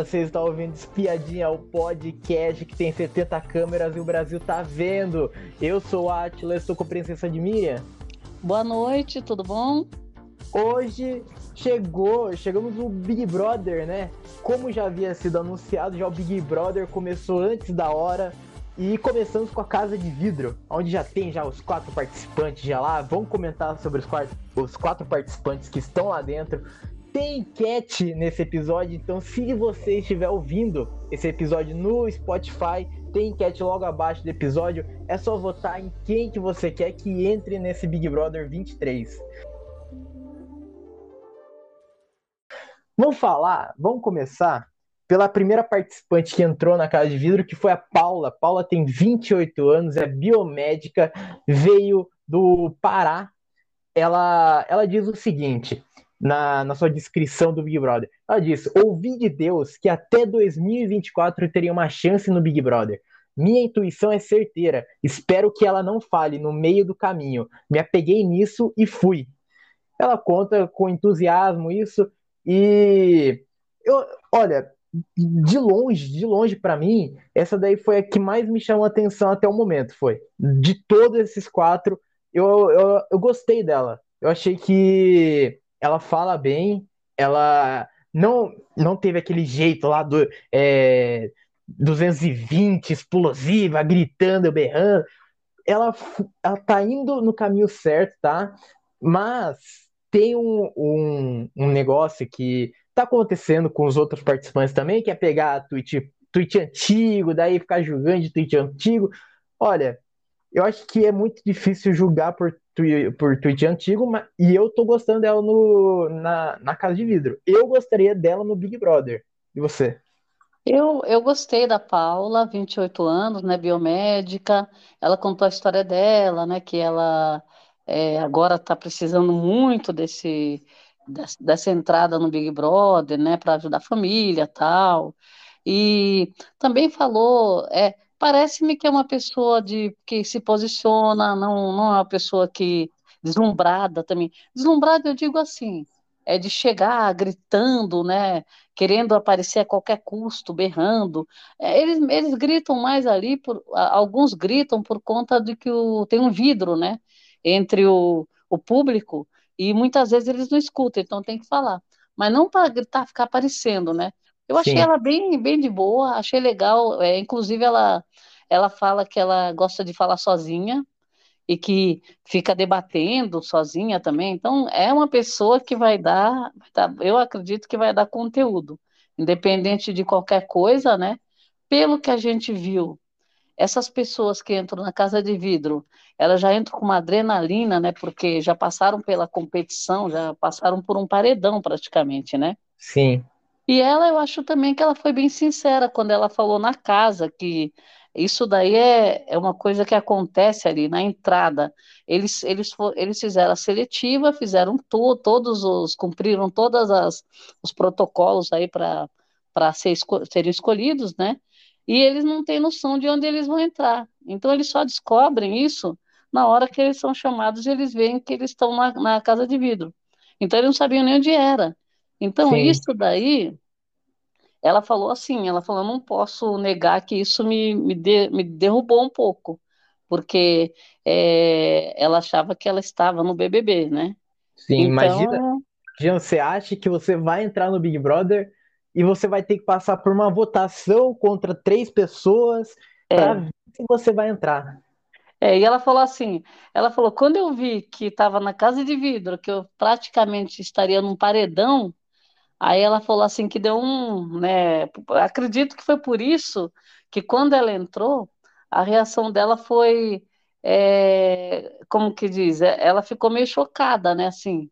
Você está ouvindo Espiadinha, o podcast que tem 70 câmeras e o Brasil tá vendo. Eu sou o Atila, estou com a Princesa de Miriam. Boa noite, tudo bom? Hoje chegou, chegamos no Big Brother, né? Como já havia sido anunciado, já o Big Brother começou antes da hora. E começamos com a Casa de Vidro, onde já tem já os quatro participantes já lá. Vamos comentar sobre os quatro, os quatro participantes que estão lá dentro. Tem enquete nesse episódio, então se você estiver ouvindo esse episódio no Spotify, tem enquete logo abaixo do episódio. É só votar em quem que você quer que entre nesse Big Brother 23. Vamos falar, vamos começar pela primeira participante que entrou na Casa de Vidro, que foi a Paula. Paula tem 28 anos, é biomédica, veio do Pará. Ela, ela diz o seguinte na, na sua descrição do Big Brother. Ela diz: Ouvi de Deus que até 2024 teria uma chance no Big Brother. Minha intuição é certeira. Espero que ela não fale no meio do caminho. Me apeguei nisso e fui. Ela conta com entusiasmo isso e eu, olha, de longe, de longe para mim, essa daí foi a que mais me chamou a atenção até o momento, foi. De todos esses quatro, eu, eu, eu gostei dela. Eu achei que ela fala bem, ela não não teve aquele jeito lá do é, 220, explosiva, gritando, berrando. Ela, ela tá indo no caminho certo, tá? Mas tem um, um, um negócio que tá acontecendo com os outros participantes também, que é pegar tweet, tweet antigo, daí ficar julgando de tweet antigo. Olha, eu acho que é muito difícil julgar por, por tweet antigo, mas, e eu tô gostando dela no, na, na Casa de Vidro. Eu gostaria dela no Big Brother. E você? Eu, eu gostei da Paula, 28 anos, né, biomédica. Ela contou a história dela, né, que ela é, agora está precisando muito desse dessa entrada no Big Brother, né, para ajudar a família, tal. E também falou, é, parece-me que é uma pessoa de que se posiciona, não, não é uma pessoa que deslumbrada também. Deslumbrada eu digo assim, é de chegar gritando, né, querendo aparecer a qualquer custo, berrando. É, eles, eles gritam mais ali, por, alguns gritam por conta de que o, tem um vidro, né, entre o, o público e muitas vezes eles não escutam, então tem que falar. Mas não para gritar, ficar aparecendo, né? Eu achei Sim. ela bem, bem de boa, achei legal. É, inclusive, ela, ela fala que ela gosta de falar sozinha e que fica debatendo sozinha também. Então, é uma pessoa que vai dar, eu acredito que vai dar conteúdo, independente de qualquer coisa, né? Pelo que a gente viu essas pessoas que entram na casa de vidro, elas já entram com uma adrenalina, né? Porque já passaram pela competição, já passaram por um paredão praticamente, né? Sim. E ela, eu acho também que ela foi bem sincera quando ela falou na casa que isso daí é, é uma coisa que acontece ali na entrada. Eles, eles, eles fizeram a seletiva, fizeram to, todos os, cumpriram todos os protocolos aí para ser, serem escolhidos, né? e eles não têm noção de onde eles vão entrar. Então, eles só descobrem isso na hora que eles são chamados e eles veem que eles estão na, na casa de vidro. Então, eles não sabiam nem onde era. Então, Sim. isso daí, ela falou assim, ela falou, não posso negar que isso me, me, de, me derrubou um pouco, porque é, ela achava que ela estava no BBB, né? Sim, então... imagina, imagina, você acha que você vai entrar no Big Brother e você vai ter que passar por uma votação contra três pessoas é. para ver se você vai entrar. É, e ela falou assim, ela falou, quando eu vi que estava na casa de vidro, que eu praticamente estaria num paredão, aí ela falou assim que deu um, né, acredito que foi por isso que quando ela entrou, a reação dela foi, é, como que diz, é, ela ficou meio chocada, né, assim,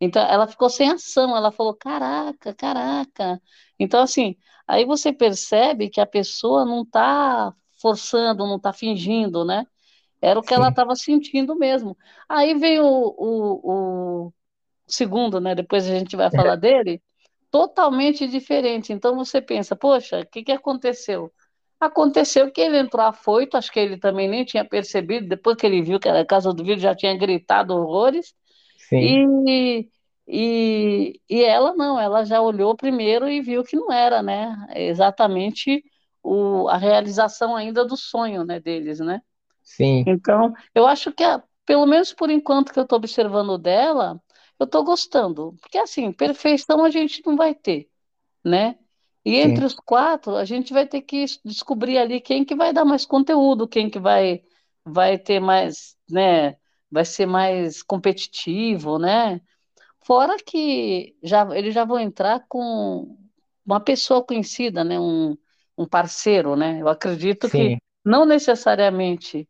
então, ela ficou sem ação, ela falou: caraca, caraca. Então, assim, aí você percebe que a pessoa não está forçando, não está fingindo, né? Era o que Sim. ela estava sentindo mesmo. Aí vem o, o, o, segundo, né? Depois a gente vai falar dele, totalmente diferente. Então você pensa, poxa, o que, que aconteceu? Aconteceu que ele entrou afoito, acho que ele também nem tinha percebido, depois que ele viu que era a casa do vídeo, já tinha gritado horrores. Sim. E, E, e ela não, ela já olhou primeiro e viu que não era, né? Exatamente o, a realização ainda do sonho, né, deles, né? Sim. Então, eu acho que, a, pelo menos por enquanto que eu estou observando dela, eu estou gostando. Porque, assim, perfeição a gente não vai ter, né? E entre Sim. os quatro, a gente vai ter que descobrir ali quem que vai dar mais conteúdo, quem que vai, vai ter mais, né? Vai ser mais competitivo, né? Fora que já, eles já vão entrar com uma pessoa conhecida, né? Um, um parceiro, né? Eu acredito que Sim. não necessariamente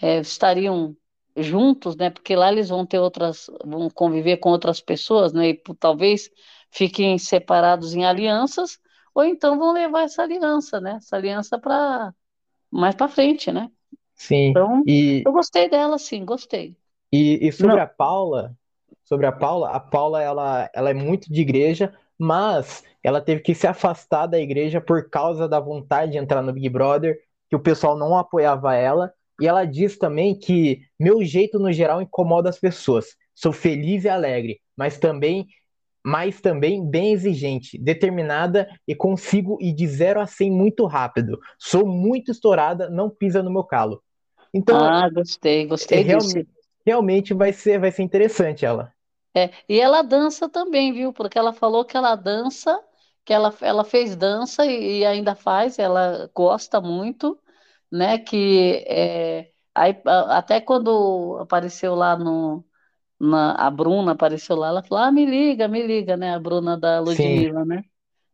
é, estariam juntos, né? Porque lá eles vão ter outras, vão conviver com outras pessoas, né? E talvez fiquem separados em alianças, ou então vão levar essa aliança, né? Essa aliança para mais para frente, né? Sim. Então, E, eu gostei dela, sim, gostei. e, e sobre Não, a Paula, sobre a Paula, a Paula ela, ela é muito de igreja, mas ela teve que se afastar da igreja por causa da vontade de entrar no Big Brother, que o pessoal não apoiava ela. E ela diz também que meu jeito no geral incomoda as pessoas. Sou feliz e alegre, mas também, mas também bem exigente, determinada e consigo ir de zero a 100 muito rápido. Sou muito estourada, não pisa no meu calo. Então, ah, gostei, é, gostei disso. realmente, realmente vai ser, vai ser interessante ela. É, e ela dança também, viu? Porque ela falou que ela dança, que ela, ela fez dança e, e ainda faz, ela gosta muito, né? Que é, aí, até quando apareceu lá no, na, a Bruna apareceu lá, ela falou, ah, me liga, me liga, né? A Bruna da Sim, Ludmilla, né?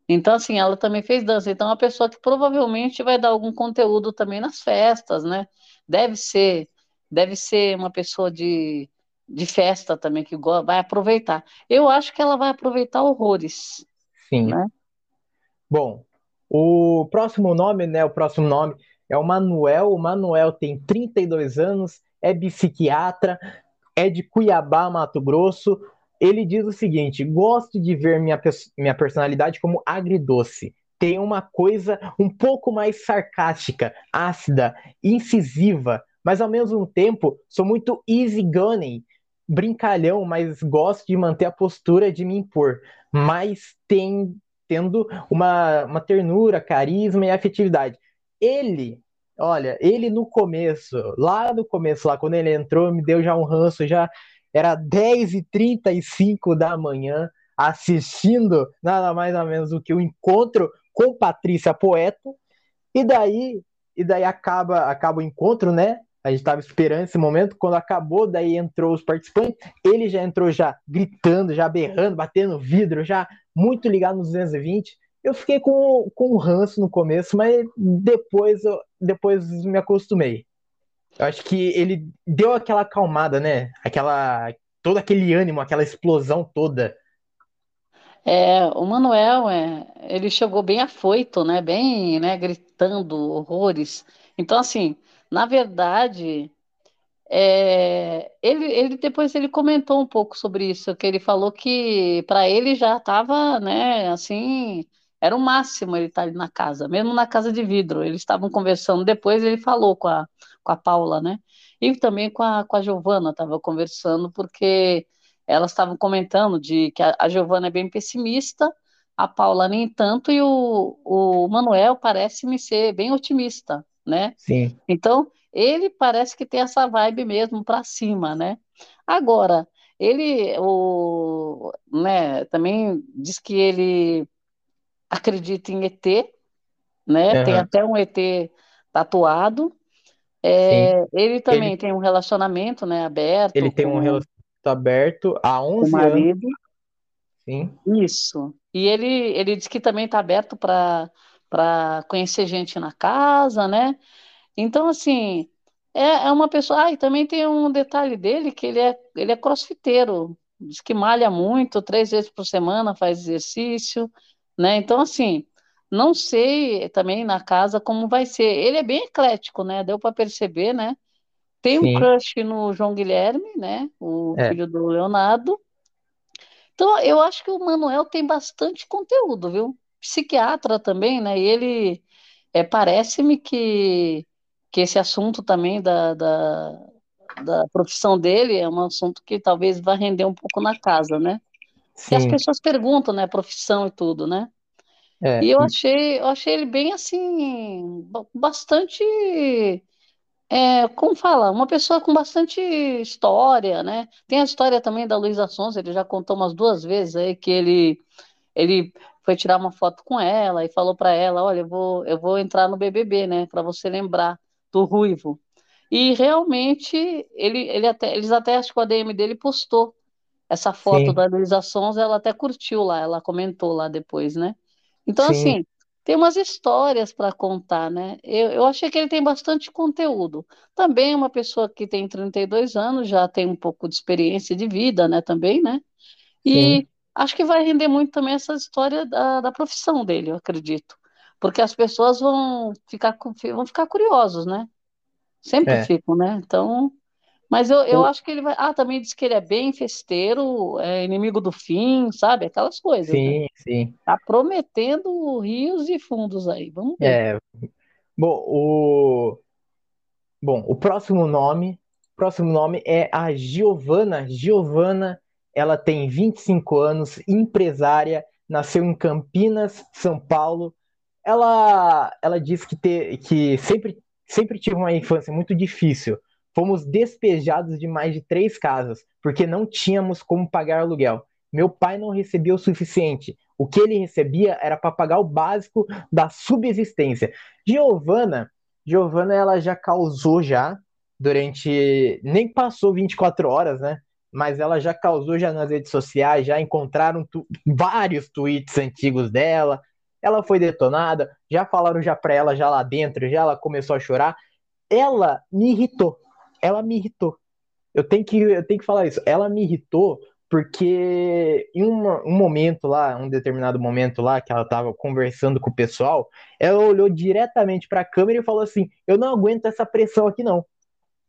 Então, assim, ela também fez dança. Então, é uma pessoa que provavelmente vai dar algum conteúdo também nas festas, né? Deve ser, deve ser uma pessoa de, de festa também, que vai aproveitar. Eu acho que ela vai aproveitar horrores, sim. né? Bom, o próximo nome, né? O próximo nome é o Manuel. O Manuel tem 32 anos, é psiquiatra, é de Cuiabá, Mato Grosso. Ele diz o seguinte: gosto de ver minha, minha personalidade como agridoce. Tem uma coisa um pouco mais sarcástica, ácida, incisiva, mas ao mesmo tempo sou muito easygoing, brincalhão, mas gosto de manter a postura de me impor. Mas tem, tendo uma, uma ternura, carisma e afetividade. Ele Olha, ele no começo, lá no começo, lá quando ele entrou, me deu já um ranço, já era dez e trinta e cinco da manhã, assistindo nada mais nada menos do que o encontro com Patrícia Poeta, e daí, e daí acaba, acaba o encontro, né? A gente estava esperando esse momento, quando acabou, daí entrou os participantes, ele já entrou já gritando, já berrando, batendo vidro, já muito ligado nos 220. Eu fiquei com, com um ranço no começo, mas depois, eu, depois me acostumei. Eu acho que ele deu aquela acalmada, né? Aquela, todo aquele ânimo, aquela explosão toda. É, o Manuel, é, ele chegou bem afoito, né? Bem, né? Gritando horrores. Então, assim, na verdade. É, ele, ele depois ele comentou um pouco sobre isso, que ele falou que para ele já estava, né, assim, era o máximo ele estar ali na casa, mesmo na casa de vidro. Eles estavam conversando, depois ele falou com a, com a Paula, né? E também com a, com a Giovana, estava conversando, porque elas estavam comentando de que a, a Giovana é bem pessimista, a Paula nem tanto, e o, o Manuel parece-me ser bem otimista, né? Sim, Então, ele parece que tem essa vibe mesmo para cima, né? Agora, ele o, né, também diz que ele acredita em ET, né? Tem aham, até um ET tatuado. É, ele Ele, também tem um relacionamento, né, ele aberto tem um com, relacionamento aberto há com o 11 anos, marido. sim, Isso. E ele, ele diz que também está aberto para para conhecer gente na casa, né? Então, assim, é, é uma pessoa. Ah, e também tem um detalhe dele que ele é, ele é crossfiteiro. Diz que malha muito, três vezes por semana faz exercício, né? Então, assim, não sei também na casa como vai ser. Ele é bem eclético, né? Deu para perceber, né? Tem um sim, crush no João Guilherme, né? O é, filho do Leonardo. Então, eu acho que o Manuel tem bastante conteúdo, viu? Psiquiatra também, né? E ele é, parece-me que, que esse assunto também da, da, da profissão dele é um assunto que talvez vá render um pouco na casa, né? Que as sim, pessoas perguntam, né, profissão e tudo, né? é, E eu e- achei, eu achei ele bem assim, ba- bastante, é, como fala, uma pessoa com bastante história, né? Tem a história também da Luísa Sonza, ele já contou umas duas vezes aí que ele, ele foi tirar uma foto com ela e falou para ela, olha, eu vou, eu vou entrar no BBB, né, para você lembrar do Ruivo. E realmente ele, ele até, eles até acho que o ADM dele postou essa foto sim, da Luísa Sonza, ela até curtiu lá, ela comentou lá depois, né? Então, sim, assim, tem umas histórias para contar, né? Eu, eu achei que ele tem bastante conteúdo. Também é uma pessoa que tem 32 anos, já tem um pouco de experiência de vida, né? Também, né? sim, E acho que vai render muito também essa história da, da profissão dele, eu acredito. Porque as pessoas vão ficar, vão ficar curiosos, né? Sempre é. ficam, né? Então. Mas eu, eu O- acho que ele vai. Ah, também diz que ele é bem festeiro, é inimigo do fim, sabe? Aquelas coisas, né? sim, sim, Tá prometendo rios e fundos aí. Vamos ver. é. Bom, o, bom, o próximo nome, próximo nome é a Giovana. Giovana, ela tem 25 anos, empresária, nasceu em Campinas, São Paulo. Ela, ela diz que, te, que sempre, sempre tive uma infância muito difícil. Fomos despejados de mais de três casas, porque não tínhamos como pagar aluguel. Meu pai não recebia o suficiente. O que ele recebia era para pagar o básico da subsistência. Giovana, Giovana, ela já causou já durante, nem passou 24 horas, né? Mas ela já causou já nas redes sociais, já encontraram tu, vários tweets antigos dela, ela foi detonada, já falaram já pra ela já lá dentro, já ela começou a chorar. Ela me irritou. Ela me irritou. Eu tenho que, eu tenho que falar isso. Ela me irritou porque em uma, um momento lá, um determinado momento lá, que ela tava conversando com o pessoal, ela olhou diretamente para a câmera e falou assim: Eu não aguento essa pressão aqui, não.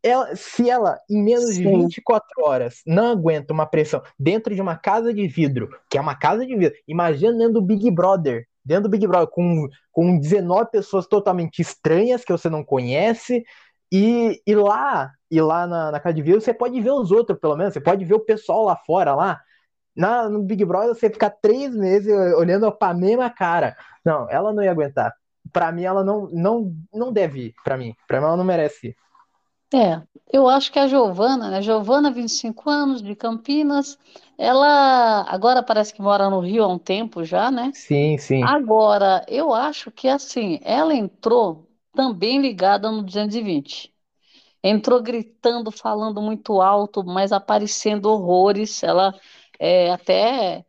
Ela, se ela, em menos de Sim, 24 horas, não aguenta uma pressão dentro de uma casa de vidro, que é uma casa de vidro, imagina dentro do Big Brother, dentro do Big Brother, com, com 19 pessoas totalmente estranhas que você não conhece, e, e lá, e lá na, na casa de vidro, você pode ver os outros, pelo menos, você pode ver o pessoal lá fora, lá. Na, no Big Brother, você ficar três meses olhando pra mesma cara. Não, ela não ia aguentar. Pra mim, ela não, não, não deve ir. Pra mim, pra mim, ela não merece ir. é. Eu acho que a Giovana, né? Giovana, 25 anos, de Campinas, ela agora parece que mora no Rio há um tempo já, né? Sim, sim. Agora, eu acho que assim, ela entrou também ligada no 220. Entrou gritando, falando muito alto, mas aparecendo horrores. Ela é, até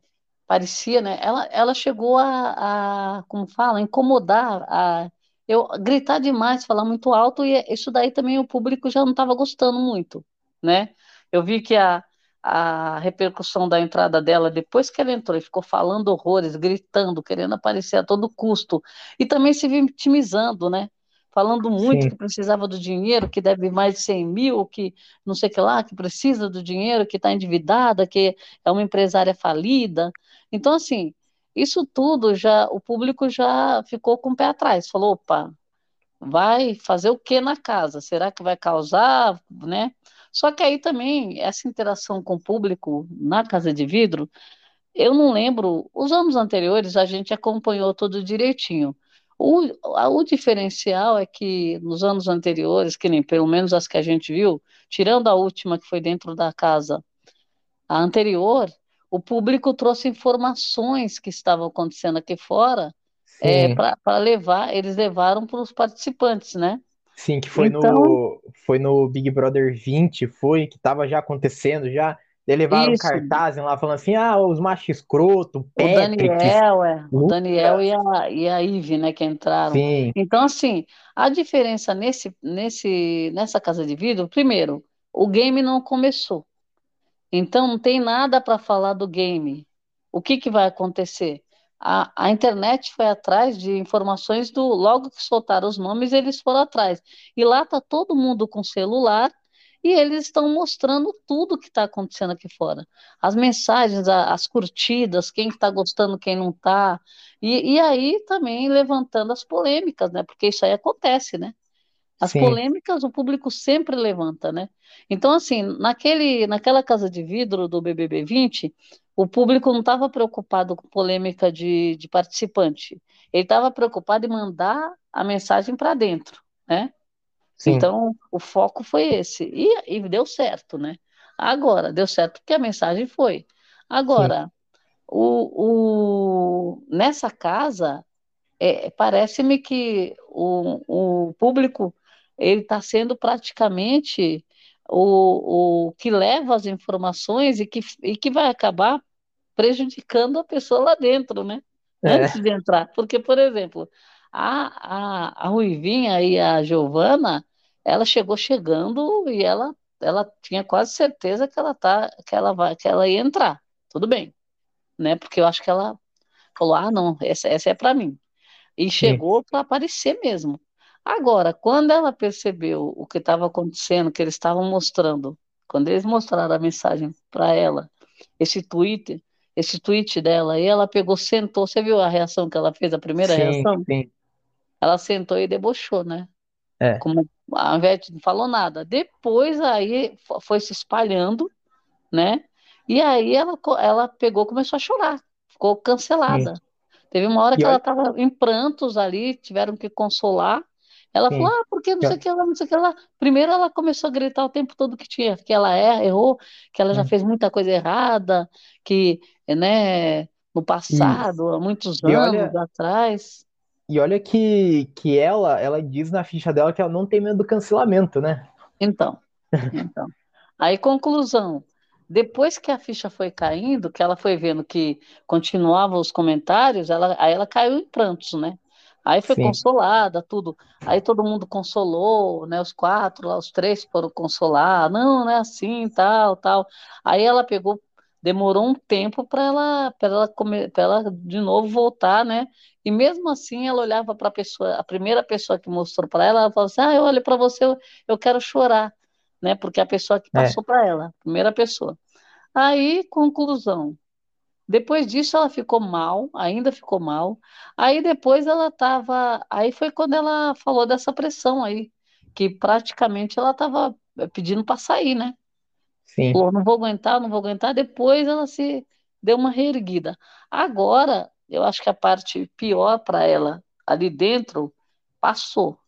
parecia, né? Ela, ela chegou a, a, como fala, incomodar, a eu gritar demais, falar muito alto, e isso daí também o público já não estava gostando muito, né? Eu vi que a, a repercussão da entrada dela, depois que ela entrou e ficou falando horrores, gritando, querendo aparecer a todo custo, e também se vitimizando, né? Falando muito Sim, que precisava do dinheiro, que deve mais de 100 mil, que não sei o que lá, que precisa do dinheiro, que está endividada, que é uma empresária falida. Então, assim, isso tudo já, o público já ficou com o pé atrás, falou, opa, vai fazer o que na casa? Será que vai causar, né? Só que aí também, essa interação com o público na Casa de Vidro, eu não lembro, os anos anteriores a gente acompanhou tudo direitinho. O, o diferencial é que nos anos anteriores, que nem pelo menos as que a gente viu, tirando a última que foi dentro da casa, a anterior, o público trouxe informações que estavam acontecendo aqui fora, é, para levar, eles levaram para os participantes, né? Sim, que foi Então, no, foi no Big Brother 20, foi, que tava já acontecendo já. Daí levaram um cartaz lá falando assim: ah, os machos escroto, O Daniel, é, o Daniel e a, e a Ive, né, que entraram. Sim, Então, assim, a diferença nesse, nesse, nessa casa de vidro, primeiro, o game não começou. Então, não tem nada para falar do game. O que que vai acontecer? A, a internet foi atrás de informações do. Logo que soltaram os nomes, eles foram atrás. E lá está todo mundo com celular e eles estão mostrando tudo que está acontecendo aqui fora. As mensagens, as curtidas, quem está gostando, quem não está. E, e aí também levantando as polêmicas, né? Porque isso aí acontece, né? As sim, polêmicas o público sempre levanta, né? Então, assim, naquele, naquela casa de vidro do BBB 20, o público não estava preocupado com polêmica de, de participante. Ele estava preocupado em mandar a mensagem para dentro, né? Sim. Então, o foco foi esse. E, e, deu certo, né? Agora, deu certo porque a mensagem foi. Agora, o, o, nessa casa, é, parece-me que o, o público ele está sendo praticamente o, o que leva as informações e que, e que vai acabar prejudicando a pessoa lá dentro, né? É. Antes de entrar. Porque, por exemplo, a, a, a Ruivinha e a Giovana, ela chegou chegando e ela, ela tinha quase certeza que ela, tá, que, ela vai, que ela ia entrar. Tudo bem. Né? Porque eu acho que ela falou: ah, não, essa, essa é para mim. E chegou para aparecer mesmo. Agora, quando ela percebeu o que estava acontecendo, que eles estavam mostrando, quando eles mostraram a mensagem para ela, esse tweet, esse tweet dela, e ela pegou, sentou, você viu a reação que ela fez, a primeira Sim, reação? sim. Ela sentou e debochou, né? É. Como a Ivete não falou nada. Depois aí foi se espalhando, né? E aí ela, ela pegou, começou a chorar, ficou cancelada. Sim. Teve uma hora E que ela olha- estava em prantos ali, tiveram que consolar. Ela Sim. falou, ah, porque não sei o que lá, não sei o que lá. Primeiro ela começou a gritar o tempo todo que tinha, que ela é, errou, que ela já Hum. fez muita coisa errada, que, né, no passado, há muitos E olha- anos atrás. E olha que, que ela, ela diz na ficha dela que ela não tem medo do cancelamento, né? Então, então. Aí, conclusão. Depois que a ficha foi caindo, que ela foi vendo que continuavam os comentários, ela, aí ela caiu em prantos, né? Aí foi Sim. consolada, tudo. Aí todo mundo consolou, né? Os quatro lá, os três foram consolar. Não, não é assim, tal, tal. Aí ela pegou, demorou um tempo para ela, para ela comer, para ela de novo voltar, né? E mesmo assim ela olhava para a pessoa, a primeira pessoa que mostrou para ela, ela falou assim: "Ah, eu olho para você, eu, eu quero chorar", né? Porque a pessoa que É. passou para ela, primeira pessoa. Aí, conclusão. Depois disso ela ficou mal, ainda ficou mal. Aí depois ela estava, aí foi quando ela falou dessa pressão aí, que praticamente ela estava pedindo para sair, né? Sim. Falou, não vou aguentar, não vou aguentar. Depois ela se deu uma reerguida. Agora, eu acho que a parte pior para ela ali dentro passou.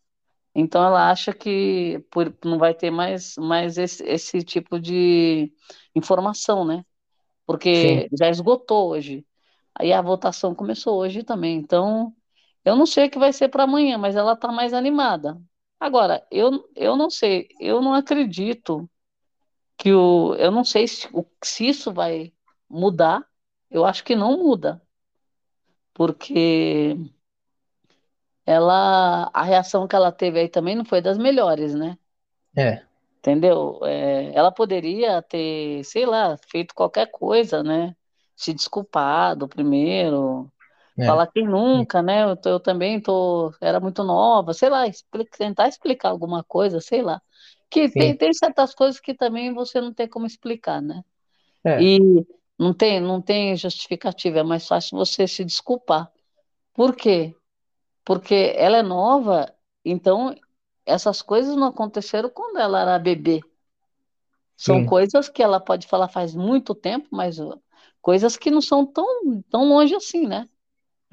Então ela acha que por, não vai ter mais, mais esse, esse tipo de informação, né? Porque já esgotou hoje. Aí a votação começou hoje também. Então, eu não sei o que vai ser para amanhã, mas ela está mais animada. Agora, eu, eu não sei, eu não acredito que o. Eu não sei se, se isso vai mudar. Eu acho que não muda, porque ela, a reação que ela teve aí também não foi das melhores, né? É. Entendeu? É, ela poderia ter, sei lá, feito qualquer coisa, né? Se desculpado primeiro, É. falar que nunca, né? Eu, tô- eu também tô, era muito nova, sei lá, expli- tentar explicar alguma coisa, sei lá. Que tem, tem certas coisas que também você não tem como explicar, né? É. E não tem, não tem justificativa, é mais fácil você se desculpar. Por quê? Porque ela é nova, então essas coisas não aconteceram quando ela era bebê. São Sim. coisas que ela pode falar faz muito tempo, mas coisas que não são tão, tão longe assim, né?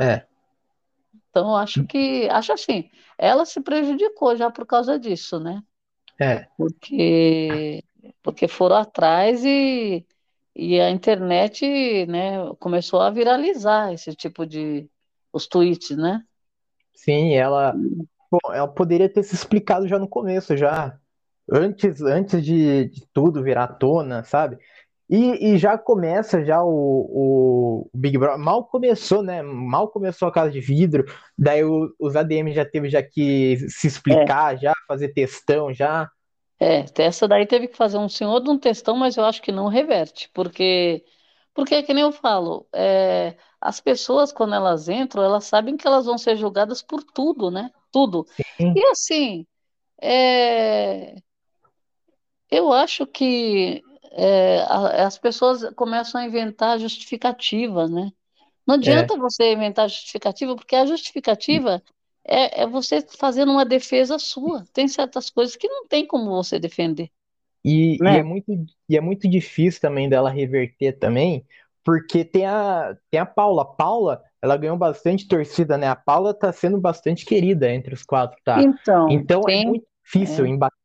É. Então, acho que, acho assim, ela se prejudicou já por causa disso, né? É. Porque, porque foram atrás e, e a internet, né, começou a viralizar esse tipo de, os tweets, né? Sim, ela, bom, ela poderia ter se explicado já no começo, já antes, antes de, de tudo virar à tona, sabe? E, e já começa já o, o Big Brother, mal começou, né? Mal começou a Casa de Vidro, daí o- os ADM já teve já que se explicar, já fazer textão, já. É, essa daí teve que fazer um senhor de um textão, mas eu acho que não reverte, porque, porque é que nem eu falo, é, as pessoas, quando elas entram, elas sabem que elas vão ser julgadas por tudo, né? Tudo. Sim. E assim, é, eu acho que é, a- as pessoas começam a inventar justificativas, né? Não adianta você inventar justificativa, porque a justificativa é, é você fazendo uma defesa sua. Tem certas coisas que não tem como você defender. E, Né? e é muito, e é muito difícil também dela reverter também, porque tem a, tem a Paula. A Paula, ela ganhou bastante torcida, né? A Paula tá sendo bastante querida entre os quatro, tá? Então, Então é tem, muito difícil é, embater.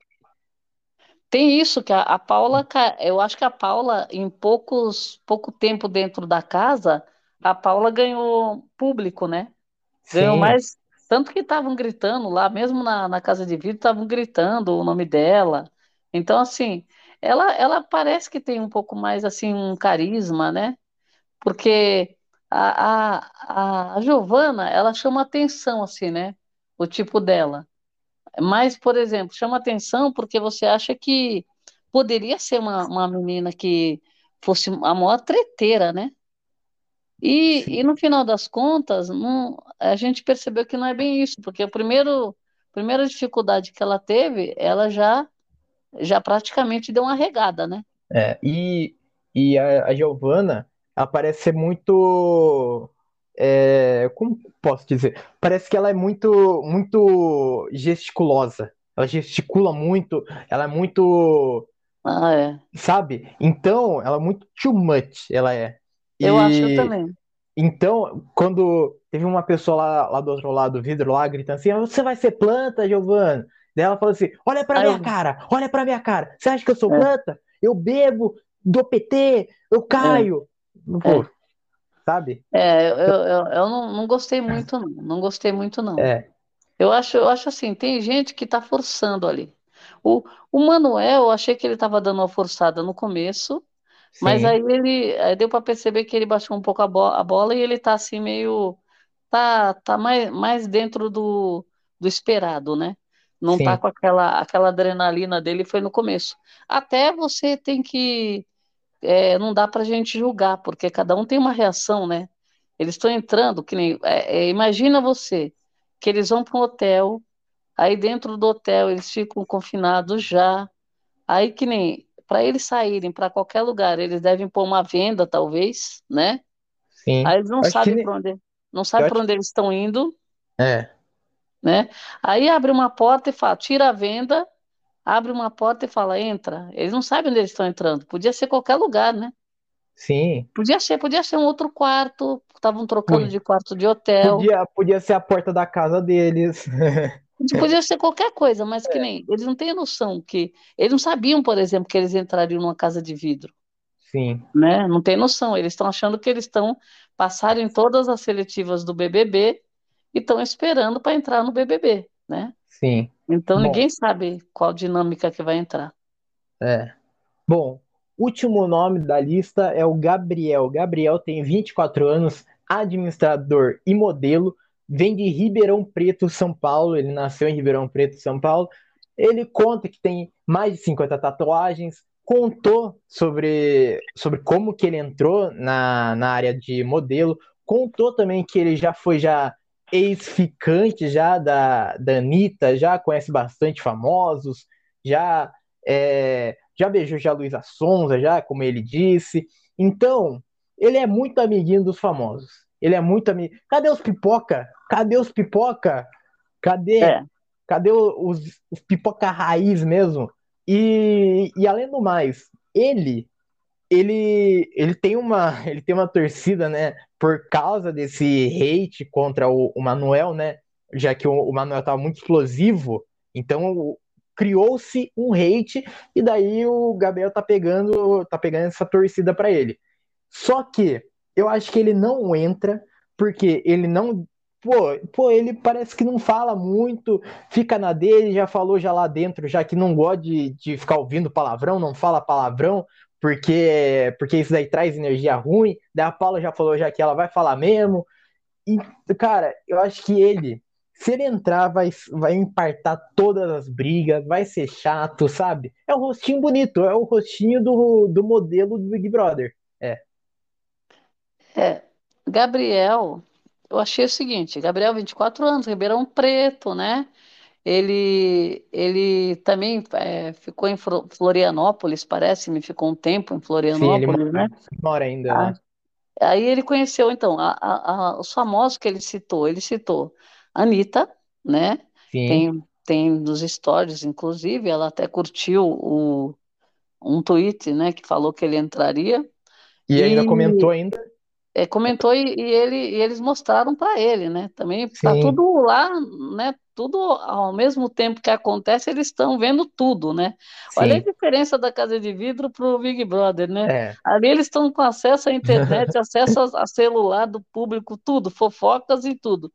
tem isso que a, a Paula, eu acho que a Paula, em poucos, pouco tempo dentro da casa, a Paula ganhou público, né? Ganhou Sim, mais, tanto que estavam gritando lá, mesmo na, na casa de vidro, estavam gritando o nome dela. Então, assim, ela, ela parece que tem um pouco mais, assim, um carisma, né? Porque a, a, a Giovana, ela chama atenção, assim, né? O tipo dela. Mas, por exemplo, chama atenção porque você acha que poderia ser uma, uma menina que fosse a maior treteira, né? E, e no final das contas, não, a gente percebeu que não é bem isso, porque o primeiro, a primeira dificuldade que ela teve, ela já, já praticamente deu uma regada, né? É, e, e a, a Giovanna, ela parece ser muito. é, como posso dizer? Parece que ela é muito, muito gesticulosa. Ela gesticula muito, ela é muito, Ah, é. sabe? Então, ela é muito too much, ela é. Eu acho E também. então, quando teve uma pessoa lá, lá do outro lado do vidro, lá, gritando assim: "Ah, Você vai ser planta, Giovana? Daí ela falou assim: Olha pra Ah, minha eu, cara, olha pra minha cara. Você acha que eu sou é, planta? Eu bebo, dou PT, eu é, caio. Pô, é. sabe? É, eu, eu, eu não, não gostei muito, não. Não gostei muito, não. É, Eu acho, eu acho assim, tem gente que tá forçando ali. O, o Manuel, eu achei que ele estava dando uma forçada no começo, Mas aí ele, aí deu para perceber que ele baixou um pouco a, bo- a bola e ele tá assim meio, tá, tá mais, mais dentro do, do esperado, né? Não tá sim, com aquela, aquela adrenalina dele, foi no começo. Até você tem que, é, não dá pra gente julgar, porque cada um tem uma reação, né? Eles estão entrando, que nem, é, é, imagina você, que eles vão para um hotel, aí dentro do hotel eles ficam confinados já, Aí que nem para eles saírem para qualquer lugar, eles devem pôr uma venda, talvez, né? sim. Aí eles não acho que, sabem ne- para onde, não sabem para onde eles estão indo, é, né? Aí abre uma porta e fala, tira a venda, abre uma porta e fala, entra. Eles não sabem onde eles estão entrando. Podia ser qualquer lugar, né? sim. Podia ser, podia ser um outro quarto, estavam trocando Pu- de quarto de hotel. Podia, podia ser a porta da casa deles. Podia ser qualquer coisa, mas que nem eles não têm noção que eles não sabiam, por exemplo, que eles entrariam numa casa de vidro. Sim, né? Não tem noção. Eles estão achando que eles estão passaram em todas as seletivas do BBB e estão esperando para entrar no BBB, né? sim. Então Bom, ninguém sabe qual dinâmica que vai entrar. é. Bom, último nome da lista é o Gabriel. Gabriel tem 24 anos, administrador e modelo, vem de Ribeirão Preto, São Paulo. Ele nasceu em Ribeirão Preto, São Paulo. Ele conta que tem mais de 50 tatuagens, contou sobre, sobre como que ele entrou na, na área de modelo, contou também que ele já foi já ex-ficante já da, da Anitta, já conhece bastante famosos, já é, já beijou já Luísa Sonza, já, como ele disse. Então, ele é muito amiguinho dos famosos. Ele é muito amigo. Cadê os pipoca? Cadê os pipoca? Cadê? É, Cadê os, os pipoca raiz mesmo? E, e além do mais, ele ele, ele tem uma ele tem uma torcida, né, por causa desse hate contra o, o Manuel, né, já que o, o Manuel estava muito explosivo, então criou-se um hate e daí o Gabriel tá pegando tá pegando essa torcida para ele. Só que eu acho que ele não entra porque ele não Pô, pô, ele parece que não fala muito, fica na dele, já falou já lá dentro, já que não gosta de, de ficar ouvindo palavrão, não fala palavrão, porque porque isso daí traz energia ruim. Daí a Paula já falou já que ela vai falar mesmo. E, cara, eu acho que ele, se ele entrar, vai, vai empartar todas as brigas, vai ser chato, sabe? É um rostinho bonito, é o rostinho do, do modelo do Big Brother. É. Gabriel, eu achei o seguinte, Gabriel, 24 anos, Ribeirão Preto, né? Ele, ele também é, ficou em Florianópolis, parece-me, ficou um tempo em sim, ele Florianópolis, né? mora, ainda Ah, lá. Aí ele conheceu, então, a- a- a- os famosos que ele citou. Ele citou a Anitta, né? Sim, Tem, tem nos stories, inclusive, ela até curtiu o, um tweet, né, que falou que ele entraria. E ainda comentou ainda é, comentou e, e, ele, e eles mostraram para ele, né? Também está tudo lá, né? Tudo ao mesmo tempo que acontece, eles estão vendo tudo, né? Sim. Olha a diferença da casa de vidro para o Big Brother, né? É. Ali eles estão com acesso à internet, acesso a, a, celular do público, tudo, fofocas e tudo.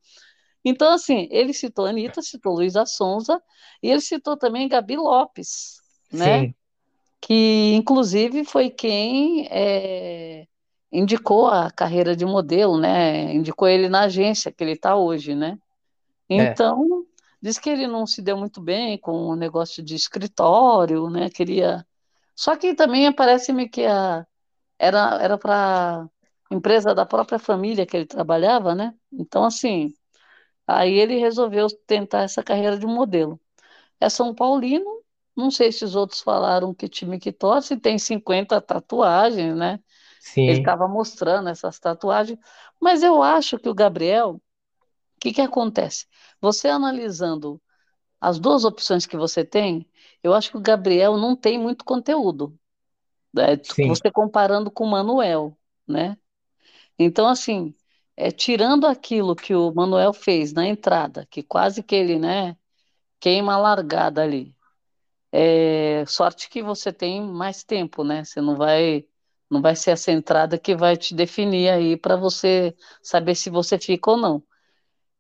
Então, assim, ele citou a Anitta, citou Luísa Sonza, e ele citou também Gabi Lopes, né? Sim. Que, inclusive, foi quem é, indicou a carreira de modelo, né? Indicou ele na agência que ele está hoje, né? É. Então, é. diz que ele não se deu muito bem com o negócio de escritório, né? Queria. Só que também parece-me que a... era era para empresa da própria família que ele trabalhava, né? Então, assim, aí ele resolveu tentar essa carreira de modelo. É São Paulino, não sei se os outros falaram que time que torce, tem 50 tatuagens, né? Sim. Ele estava mostrando essas tatuagens. Mas eu acho que o Gabriel, o que, que acontece? Você analisando as duas opções que você tem, eu acho que o Gabriel não tem muito conteúdo. Né? Você comparando com o Manuel, né? Então, assim, é, tirando aquilo que o Manuel fez na entrada, que quase que ele, né, queima a largada ali. É, sorte que você tem mais tempo, né? Você não vai não vai ser essa entrada que vai te definir aí para você saber se você fica ou não.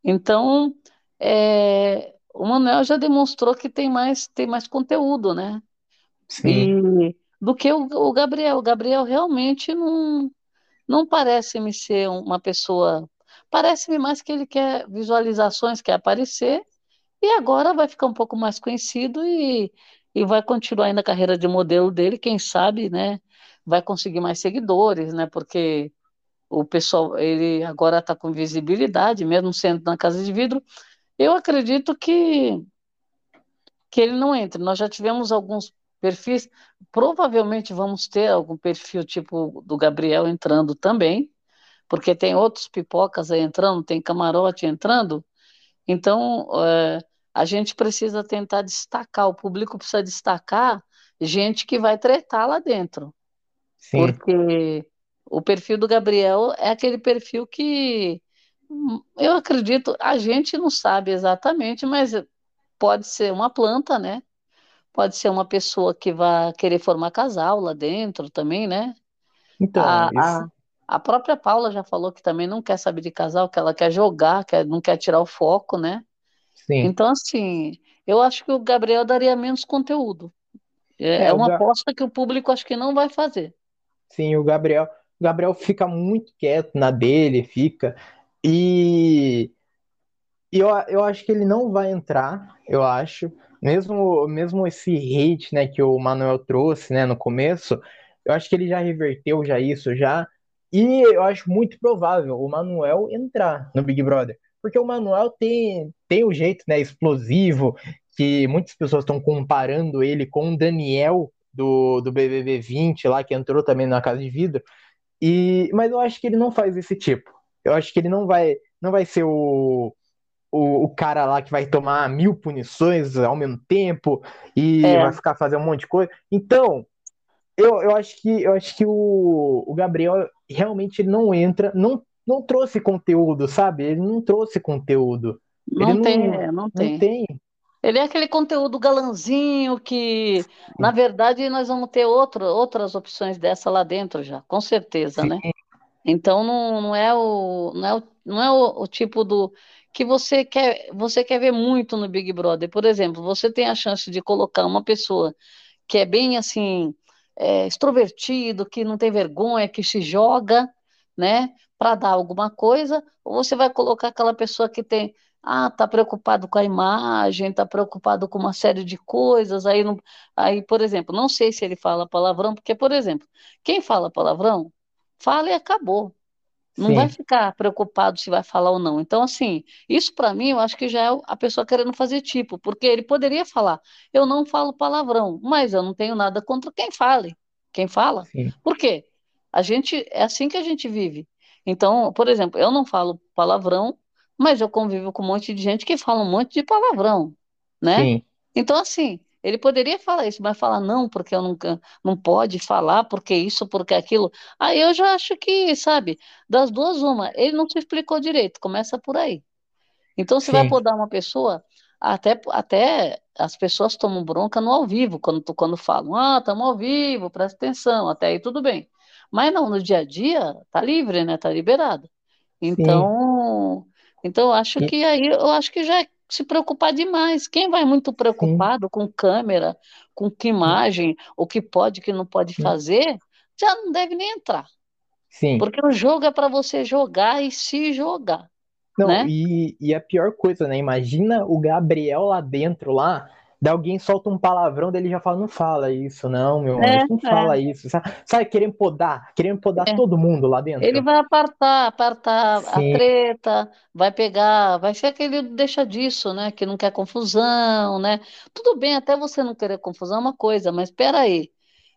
Então, é, o Manuel já demonstrou que tem mais, tem mais conteúdo, né? Sim. E, do que o, o Gabriel. O Gabriel realmente não, não parece me ser uma pessoa. Parece-me mais que ele quer visualizações, quer aparecer, e agora vai ficar um pouco mais conhecido e, e vai continuar aí na carreira de modelo dele, quem sabe, né? Vai conseguir mais seguidores, né? Porque o pessoal, ele agora está com visibilidade, mesmo sendo na casa de vidro. Eu acredito que que ele não entre. Nós já tivemos alguns perfis, provavelmente vamos ter algum perfil tipo do Gabriel entrando também, porque tem outros pipocas aí entrando, tem camarote entrando. Então, é, a gente precisa tentar destacar, o público precisa destacar gente que vai tretar lá dentro. Sim. Porque o perfil do Gabriel é aquele perfil que hum, eu acredito, a gente não sabe exatamente, mas pode ser uma planta, né? Pode ser uma pessoa que vai querer formar casal lá dentro também, né? Então, a, isso... a, a, própria Paula já falou que também não quer saber de casal, que ela quer jogar, que não quer tirar o foco, né? Sim. Então, assim, eu acho que o Gabriel daria menos conteúdo. É, é, é uma aposta que o público acho que não vai fazer. Sim, o Gabriel, o Gabriel fica muito quieto na dele, fica. E, e eu, eu acho que ele não vai entrar, eu acho. Mesmo, mesmo esse hate, né, que o Manuel trouxe, né, no começo, eu acho que ele já reverteu já isso já. E eu acho muito provável o Manuel entrar no Big Brother. Porque o Manuel tem, tem o jeito, né, explosivo, que muitas pessoas estão comparando ele com o Daniel do, do BBB 20 lá, que entrou também na Casa de Vidro. E, mas eu acho que ele não faz esse tipo. Eu acho que ele não vai, não vai ser o, o, o cara lá que vai tomar mil punições ao mesmo tempo e é. vai ficar fazendo um monte de coisa. Então, eu, eu acho que eu acho que o, o Gabriel realmente não entra, não, não trouxe conteúdo, sabe? Ele não trouxe conteúdo. Não ele tem, não, é, não, tem. Não tem. Ele é aquele conteúdo galanzinho que, na verdade, nós vamos ter outro, outras opções dessa lá dentro já, com certeza, Sim. né? Então não, não é o não é o, não é o, o, tipo do que você quer você quer ver muito no Big Brother. Por exemplo, você tem a chance de colocar uma pessoa que é bem assim é, extrovertido, que não tem vergonha, que se joga, né, para dar alguma coisa, ou você vai colocar aquela pessoa que tem ah, tá preocupado com a imagem, tá preocupado com uma série de coisas, aí, não, aí, por exemplo, não sei se ele fala palavrão, porque, por exemplo, quem fala palavrão, fala e acabou. Não Sim. vai ficar preocupado se vai falar ou não. Então, assim, isso para mim, eu acho que já é a pessoa querendo fazer tipo, porque ele poderia falar, eu não falo palavrão, mas eu não tenho nada contra quem fale. Quem fala? Sim. Por quê? A gente, é assim que a gente vive. Então, por exemplo, eu não falo palavrão, mas eu convivo com um monte de gente que fala um monte de palavrão, né? Sim. Então, assim, Ele poderia falar isso, mas falar não, porque eu nunca não pode falar, porque isso, porque aquilo. Aí eu já acho que, sabe, das duas, uma, ele não se explicou direito, começa por aí. Então, você Sim. vai podar uma pessoa, até, até as pessoas tomam bronca no ao vivo, quando, quando falam, ah, estamos ao vivo, presta atenção, até aí tudo bem. Mas não, no dia a dia, tá livre, né? Tá liberado. Então, Sim. Então eu acho que aí eu acho que já é se preocupar demais. Quem vai muito preocupado Sim. com câmera, com que imagem, o que pode, o que não pode fazer, já não deve nem entrar. Sim. Porque o jogo é para você jogar e se jogar. Não, né? e, e a pior coisa, né? Imagina o Gabriel lá dentro, lá, Daí alguém solta um palavrão, dele já fala, não fala isso, não, meu é, amor, não é. fala isso. Sabe, sabe, querendo podar, querendo podar é. todo mundo lá dentro. Ele vai apartar, apartar Sim. a treta, vai pegar, vai ser aquele deixa disso, né, que não quer confusão, né. Tudo bem, até você não querer confusão é uma coisa, mas espera aí,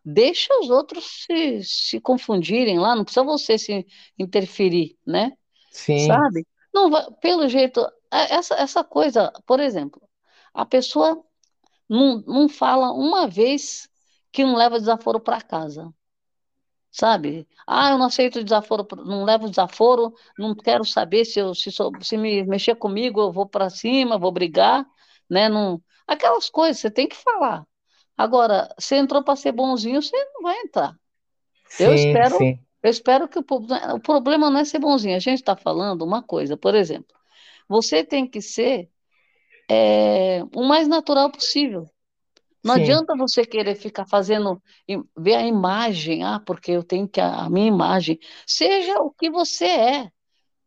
deixa os outros se, se confundirem lá, não precisa você se interferir, né, Sim. sabe? Não vai, pelo jeito, é, essa, essa coisa, por exemplo, a pessoa não, não fala uma vez que não leva desaforo para casa. Sabe? Ah, eu não aceito desaforo, não levo desaforo, não quero saber se, eu, se, se me mexer comigo, eu vou para cima, vou brigar, né? Não, aquelas coisas, você tem que falar. Agora, você entrou para ser bonzinho, você não vai entrar. Sim, eu espero, sim. eu espero que o, o problema não é ser bonzinho. A gente está falando uma coisa, por exemplo, você tem que ser é, o mais natural possível. Não Sim. adianta você querer ficar fazendo, ver a imagem, ah, porque eu tenho que a, minha imagem. Seja o que você é,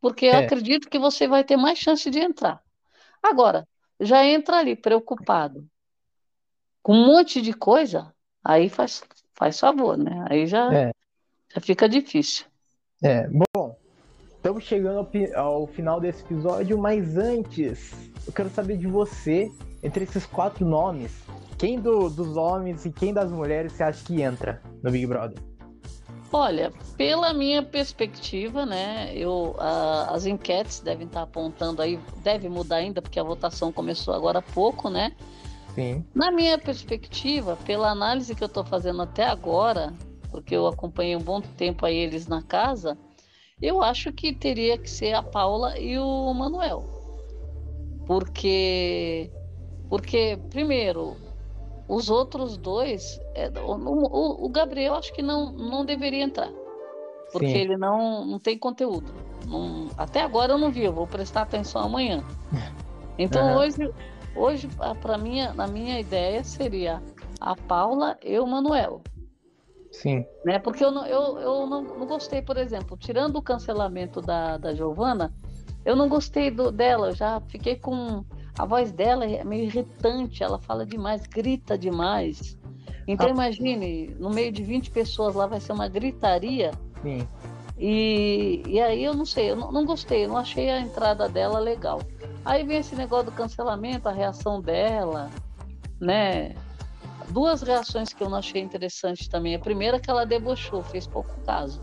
porque eu é. acredito que você vai ter mais chance de entrar. Agora, já entra ali preocupado com um monte de coisa, aí faz, faz favor, né? Aí já, é. já fica difícil. É, bom, estamos chegando ao, ao final desse episódio, mas antes eu quero saber de você, entre esses quatro nomes, quem do, dos homens e quem das mulheres você acha que entra no Big Brother? Olha, pela minha perspectiva, né, eu, a, as enquetes devem estar apontando aí, deve mudar ainda, porque a votação começou agora há pouco, né? Sim. Na minha perspectiva, pela análise que eu estou fazendo até agora, porque eu acompanhei um bom tempo aí eles na casa, eu acho que teria que ser a Paula e o Manuel. Porque, porque primeiro, os outros dois, é, o, o, Gabriel acho que não, não deveria entrar, porque Sim. ele não, não tem conteúdo. Não, até agora eu não vi, eu vou prestar atenção amanhã. Então uhum. hoje, hoje para mim, na minha ideia seria a Paula e o Manuel. Sim. Né? Porque eu, não, eu, eu não, não gostei, por exemplo, tirando o cancelamento da, da Giovana, eu não gostei do, dela, eu já fiquei com. A voz dela é meio irritante, ela fala demais, grita demais. Então ah. imagine, no meio de 20 pessoas lá vai ser uma gritaria. Sim. E, e aí eu não sei, eu não, não gostei, eu não achei a entrada dela legal. Aí vem esse negócio do cancelamento, a reação dela, né? Duas reações que eu não achei interessante também. A primeira que ela debochou, fez pouco caso.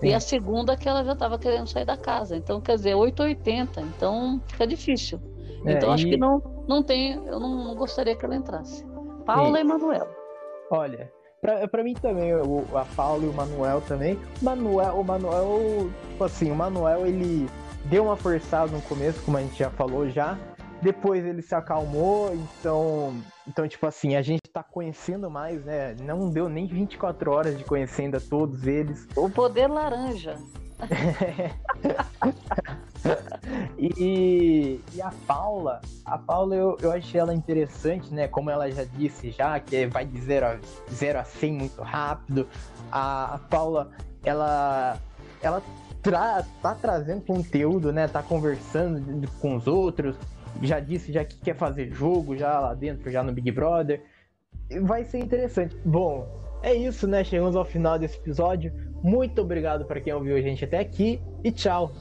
Sim. E a segunda que ela já estava querendo sair da casa. Então, quer dizer, 880. Então, fica difícil. É, então, e... acho que não, não tem. Eu não, não gostaria que ela entrasse. Paula e Manuel. Olha, para mim também, o, a Paula e o Manuel também. Manuel, o Manuel, tipo assim, o Manuel ele deu uma forçada no começo, como a gente já falou já. Depois ele se acalmou, então, então tipo assim, a gente tá conhecendo mais, né? Não deu nem 24 horas de conhecendo a todos eles. O poder laranja. e, e, a Paula, a Paula eu, eu achei ela interessante, né? Como ela já disse já, que vai de 0 a, 0 a 100 muito rápido. A, a Paula, ela, ela tra, tá trazendo conteúdo, né? Tá conversando com os outros, já disse já que quer fazer jogo já lá dentro, já no Big Brother. Vai ser interessante. Bom, é isso, né? Chegamos ao final desse episódio. Muito obrigado para quem ouviu a gente até aqui e tchau.